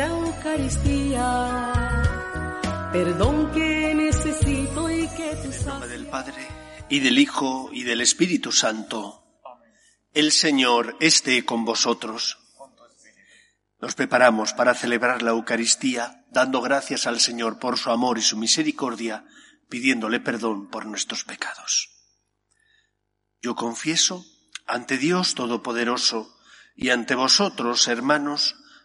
una Eucaristía, perdón que necesito y que tú En nombre del Padre, y del Hijo, y del Espíritu Santo. El Señor esté con vosotros. Nos preparamos para celebrar la Eucaristía, dando gracias al Señor por su amor y su misericordia, pidiéndole perdón por nuestros pecados. Yo confieso ante Dios Todopoderoso y ante vosotros, hermanos,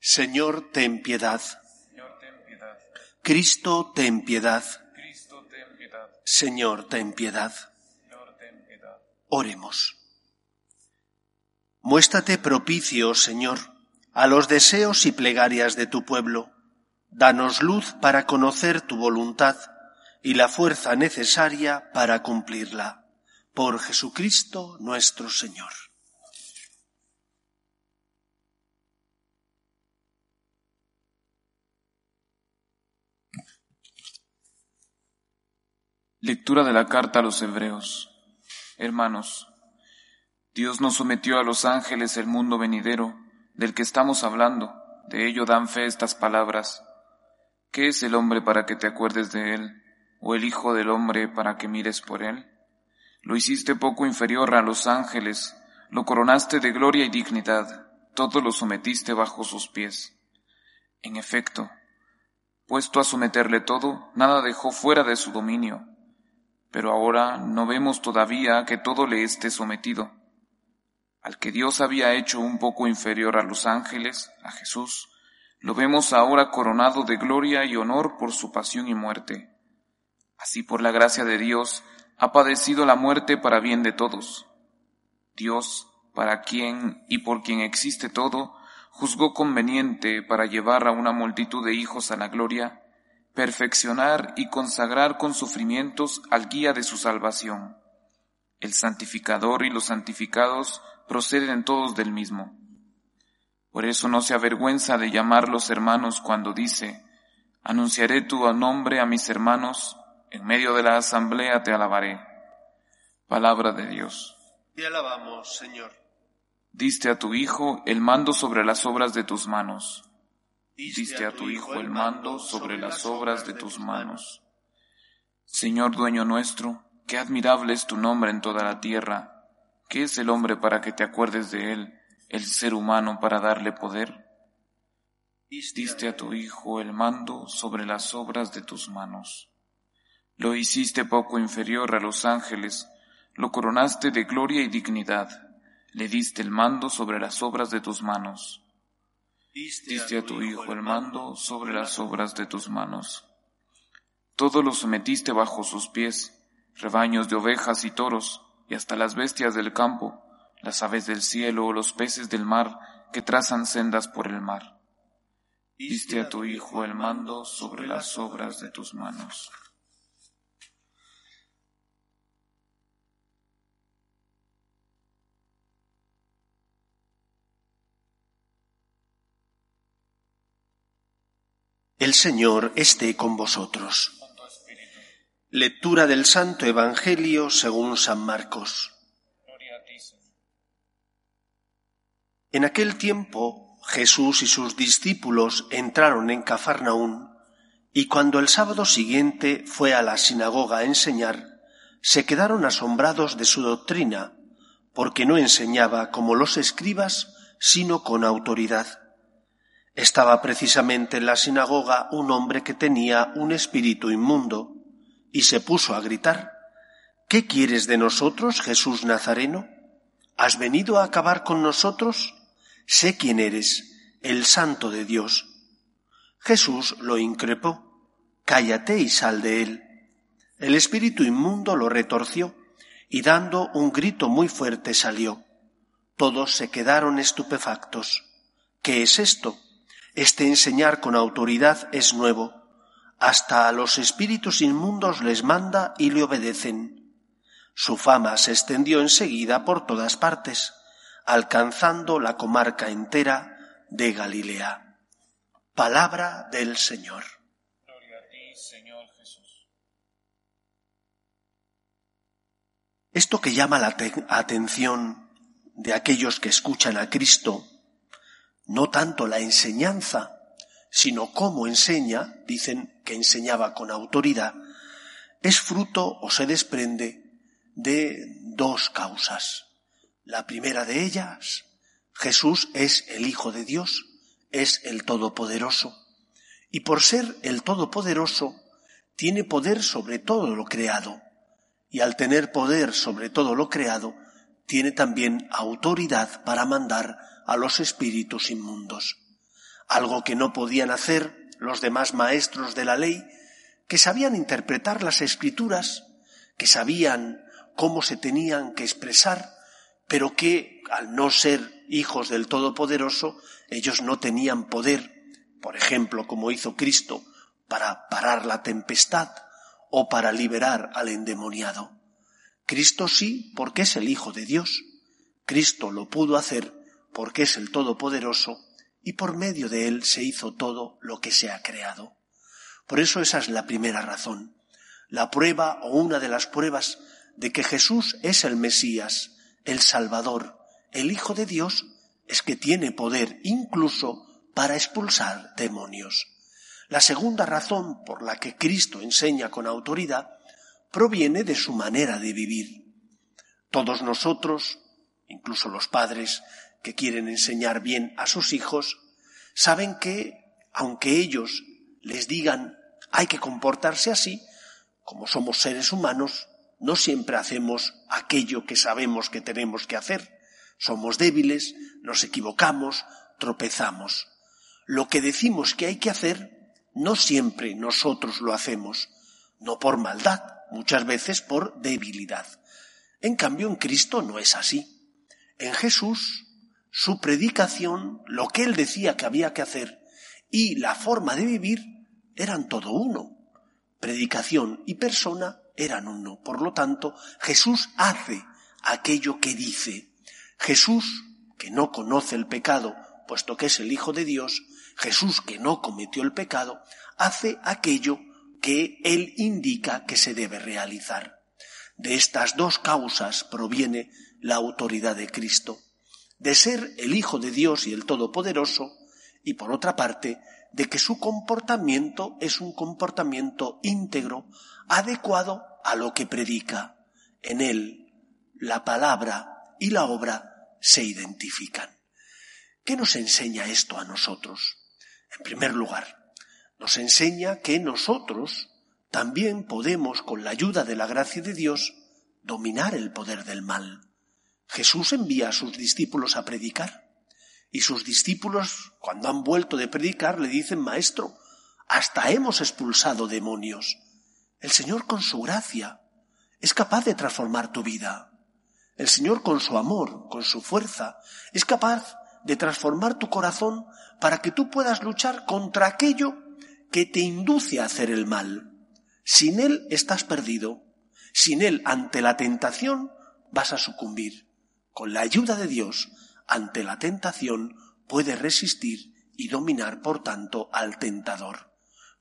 Señor, ten piedad. Cristo, ten piedad. Señor, ten piedad. Oremos. Muéstrate propicio, Señor, a los deseos y plegarias de tu pueblo. Danos luz para conocer tu voluntad y la fuerza necesaria para cumplirla. Por Jesucristo nuestro Señor. Lectura de la carta a los Hebreos. Hermanos, Dios nos sometió a los ángeles el mundo venidero, del que estamos hablando. De ello dan fe estas palabras. ¿Qué es el hombre para que te acuerdes de él? ¿O el Hijo del hombre para que mires por él? Lo hiciste poco inferior a los ángeles, lo coronaste de gloria y dignidad, todo lo sometiste bajo sus pies. En efecto, puesto a someterle todo, nada dejó fuera de su dominio. Pero ahora no vemos todavía que todo le esté sometido. Al que Dios había hecho un poco inferior a los ángeles, a Jesús, lo vemos ahora coronado de gloria y honor por su pasión y muerte. Así por la gracia de Dios ha padecido la muerte para bien de todos. Dios, para quien y por quien existe todo, juzgó conveniente para llevar a una multitud de hijos a la gloria, perfeccionar y consagrar con sufrimientos al guía de su salvación. El santificador y los santificados proceden todos del mismo. Por eso no se avergüenza de llamarlos hermanos cuando dice, anunciaré tu nombre a mis hermanos, en medio de la asamblea te alabaré. Palabra de Dios. Te alabamos, Señor. Diste a tu Hijo el mando sobre las obras de tus manos. Diste a tu Hijo el mando sobre las obras de tus manos. Señor dueño nuestro, qué admirable es tu nombre en toda la tierra. ¿Qué es el hombre para que te acuerdes de él, el ser humano para darle poder? Diste a tu Hijo el mando sobre las obras de tus manos. Lo hiciste poco inferior a los ángeles, lo coronaste de gloria y dignidad, le diste el mando sobre las obras de tus manos. Diste a tu Hijo el mando sobre las obras de tus manos. Todo lo sometiste bajo sus pies, rebaños de ovejas y toros, y hasta las bestias del campo, las aves del cielo o los peces del mar que trazan sendas por el mar. Diste a tu Hijo el mando sobre las obras de tus manos. El Señor esté con vosotros. Lectura del Santo Evangelio según San Marcos. En aquel tiempo Jesús y sus discípulos entraron en Cafarnaún, y cuando el sábado siguiente fue a la sinagoga a enseñar, se quedaron asombrados de su doctrina, porque no enseñaba como los escribas, sino con autoridad. Estaba precisamente en la sinagoga un hombre que tenía un espíritu inmundo, y se puso a gritar, ¿Qué quieres de nosotros, Jesús Nazareno? ¿Has venido a acabar con nosotros? Sé quién eres, el santo de Dios. Jesús lo increpó, Cállate y sal de él. El espíritu inmundo lo retorció, y dando un grito muy fuerte salió. Todos se quedaron estupefactos. ¿Qué es esto? Este enseñar con autoridad es nuevo. Hasta a los espíritus inmundos les manda y le obedecen. Su fama se extendió enseguida por todas partes, alcanzando la comarca entera de Galilea. Palabra del Señor. Gloria a ti, Señor Jesús. Esto que llama la atención de aquellos que escuchan a Cristo, no tanto la enseñanza, sino cómo enseña, dicen que enseñaba con autoridad, es fruto o se desprende de dos causas. La primera de ellas, Jesús es el Hijo de Dios, es el Todopoderoso, y por ser el Todopoderoso, tiene poder sobre todo lo creado, y al tener poder sobre todo lo creado, tiene también autoridad para mandar a los espíritus inmundos, algo que no podían hacer los demás maestros de la ley, que sabían interpretar las escrituras, que sabían cómo se tenían que expresar, pero que, al no ser hijos del Todopoderoso, ellos no tenían poder, por ejemplo, como hizo Cristo, para parar la tempestad o para liberar al endemoniado. Cristo sí, porque es el Hijo de Dios. Cristo lo pudo hacer porque es el Todopoderoso y por medio de él se hizo todo lo que se ha creado. Por eso esa es la primera razón, la prueba o una de las pruebas de que Jesús es el Mesías, el Salvador, el Hijo de Dios, es que tiene poder incluso para expulsar demonios. La segunda razón por la que Cristo enseña con autoridad proviene de su manera de vivir. Todos nosotros, incluso los padres que quieren enseñar bien a sus hijos, saben que, aunque ellos les digan hay que comportarse así, como somos seres humanos, no siempre hacemos aquello que sabemos que tenemos que hacer. Somos débiles, nos equivocamos, tropezamos. Lo que decimos que hay que hacer, no siempre nosotros lo hacemos, no por maldad, muchas veces por debilidad. En cambio, en Cristo no es así. En Jesús, su predicación, lo que él decía que había que hacer y la forma de vivir eran todo uno. Predicación y persona eran uno. Por lo tanto, Jesús hace aquello que dice. Jesús, que no conoce el pecado, puesto que es el Hijo de Dios, Jesús, que no cometió el pecado, hace aquello que Él indica que se debe realizar. De estas dos causas proviene la autoridad de Cristo, de ser el Hijo de Dios y el Todopoderoso, y por otra parte, de que su comportamiento es un comportamiento íntegro, adecuado a lo que predica. En él, la palabra y la obra se identifican. ¿Qué nos enseña esto a nosotros? En primer lugar, nos enseña que nosotros también podemos, con la ayuda de la gracia de Dios, dominar el poder del mal. Jesús envía a sus discípulos a predicar. Y sus discípulos, cuando han vuelto de predicar, le dicen, Maestro, hasta hemos expulsado demonios. El Señor con su gracia es capaz de transformar tu vida. El Señor con su amor, con su fuerza, es capaz de transformar tu corazón para que tú puedas luchar contra aquello que te induce a hacer el mal. Sin Él estás perdido. Sin Él, ante la tentación, vas a sucumbir. Con la ayuda de Dios, ante la tentación, puedes resistir y dominar, por tanto, al tentador.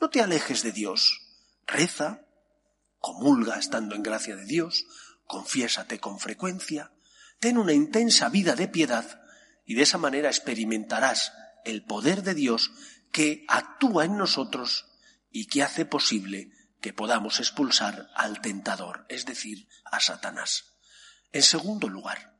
No te alejes de Dios. Reza, comulga estando en gracia de Dios, confiésate con frecuencia, ten una intensa vida de piedad y de esa manera experimentarás el poder de Dios que actúa en nosotros y que hace posible que podamos expulsar al tentador, es decir, a Satanás. En segundo lugar,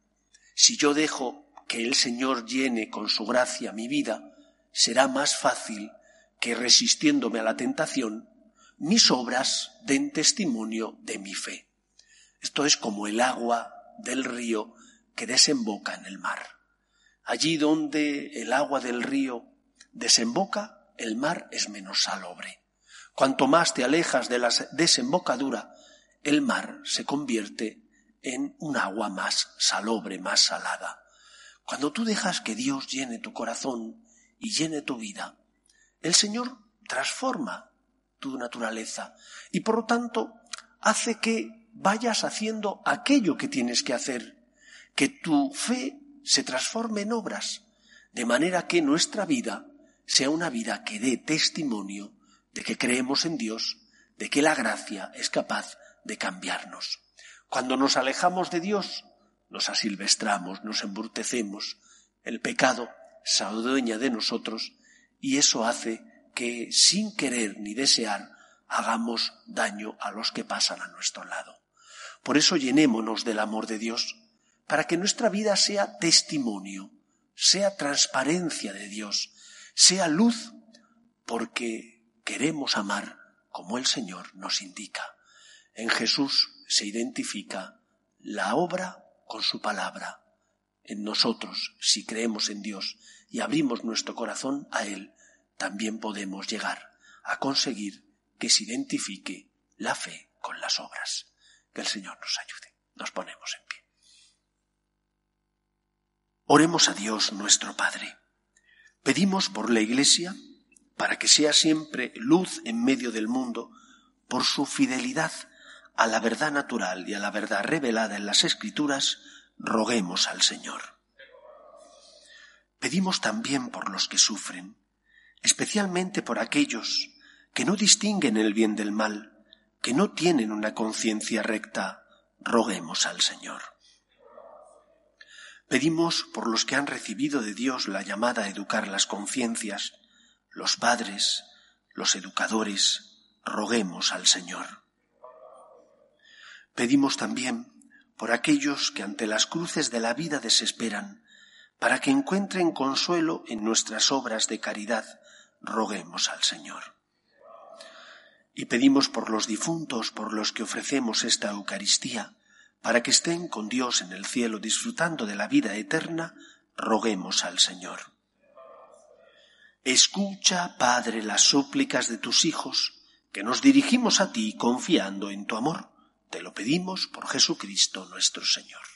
si yo dejo que el Señor llene con su gracia mi vida, será más fácil que resistiéndome a la tentación, mis obras den testimonio de mi fe. Esto es como el agua del río que desemboca en el mar. Allí donde el agua del río desemboca, el mar es menos salobre. Cuanto más te alejas de la desembocadura, el mar se convierte en un agua más salobre, más salada. Cuando tú dejas que Dios llene tu corazón y llene tu vida, el Señor transforma tu naturaleza y por lo tanto hace que vayas haciendo aquello que tienes que hacer, que tu fe se transforme en obras, de manera que nuestra vida sea una vida que dé testimonio de que creemos en Dios, de que la gracia es capaz de cambiarnos. Cuando nos alejamos de Dios, nos asilvestramos, nos embrutecemos, el pecado se adueña de nosotros y eso hace que, sin querer ni desear, hagamos daño a los que pasan a nuestro lado. Por eso llenémonos del amor de Dios, para que nuestra vida sea testimonio, sea transparencia de Dios, sea luz, porque queremos amar como el Señor nos indica. En Jesús se identifica la obra con su palabra. En nosotros, si creemos en Dios y abrimos nuestro corazón a Él, también podemos llegar a conseguir que se identifique la fe con las obras. Que el Señor nos ayude. Nos ponemos en pie. Oremos a Dios nuestro Padre. Pedimos por la Iglesia, para que sea siempre luz en medio del mundo, por su fidelidad a la verdad natural y a la verdad revelada en las Escrituras, roguemos al Señor. Pedimos también por los que sufren, especialmente por aquellos que no distinguen el bien del mal, que no tienen una conciencia recta, roguemos al Señor. Pedimos por los que han recibido de Dios la llamada a educar las conciencias, los padres, los educadores, roguemos al Señor. Pedimos también por aquellos que ante las cruces de la vida desesperan, para que encuentren consuelo en nuestras obras de caridad, roguemos al Señor. Y pedimos por los difuntos por los que ofrecemos esta Eucaristía, para que estén con Dios en el cielo disfrutando de la vida eterna, roguemos al Señor. Escucha, Padre, las súplicas de tus hijos, que nos dirigimos a ti confiando en tu amor te lo pedimos por Jesucristo nuestro Señor.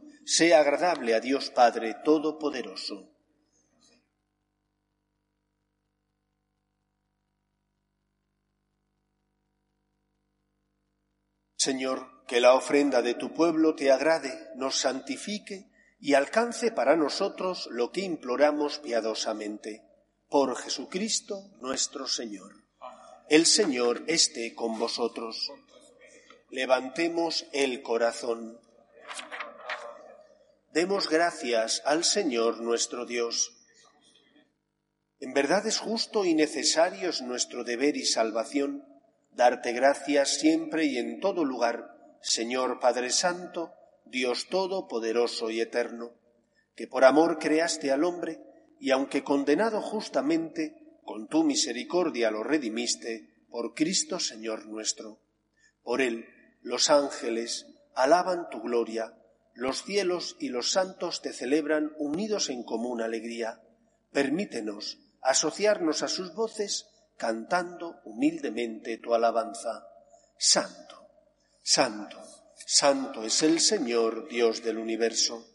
sea agradable a Dios Padre Todopoderoso. Señor, que la ofrenda de tu pueblo te agrade, nos santifique y alcance para nosotros lo que imploramos piadosamente. Por Jesucristo nuestro Señor. El Señor esté con vosotros. Levantemos el corazón. Demos gracias al Señor nuestro Dios. En verdad es justo y necesario es nuestro deber y salvación darte gracias siempre y en todo lugar, Señor Padre Santo, Dios Todopoderoso y Eterno, que por amor creaste al hombre y aunque condenado justamente, con tu misericordia lo redimiste por Cristo Señor nuestro. Por él los ángeles alaban tu gloria, los cielos y los santos te celebran unidos en común alegría. Permítenos asociarnos a sus voces cantando humildemente tu alabanza. Santo, santo, santo es el Señor, Dios del universo.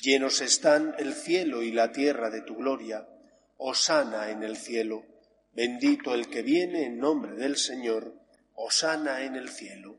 Llenos están el cielo y la tierra de tu gloria. Osana en el cielo. Bendito el que viene en nombre del Señor. Osana en el cielo.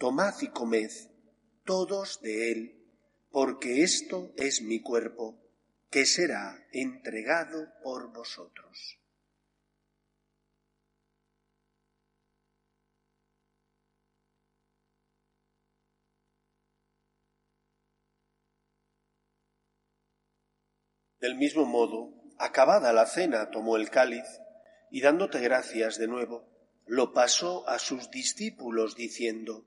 Tomad y comed todos de él, porque esto es mi cuerpo que será entregado por vosotros. Del mismo modo, acabada la cena, tomó el cáliz y dándote gracias de nuevo, lo pasó a sus discípulos diciendo,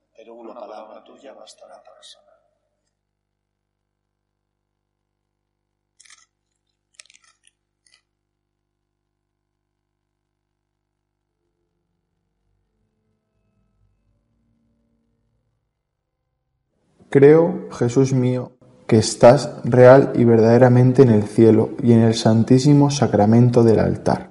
pero una palabra tuya bastará para sanar. Creo, Jesús mío, que estás real y verdaderamente en el cielo y en el santísimo sacramento del altar.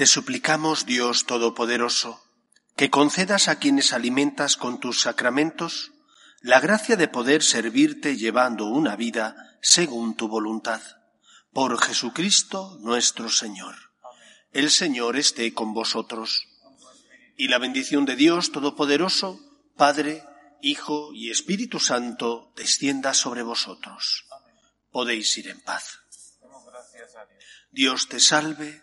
Te suplicamos, Dios Todopoderoso, que concedas a quienes alimentas con tus sacramentos la gracia de poder servirte llevando una vida según tu voluntad. Por Jesucristo nuestro Señor. El Señor esté con vosotros. Y la bendición de Dios Todopoderoso, Padre, Hijo y Espíritu Santo, descienda sobre vosotros. Podéis ir en paz. Dios te salve,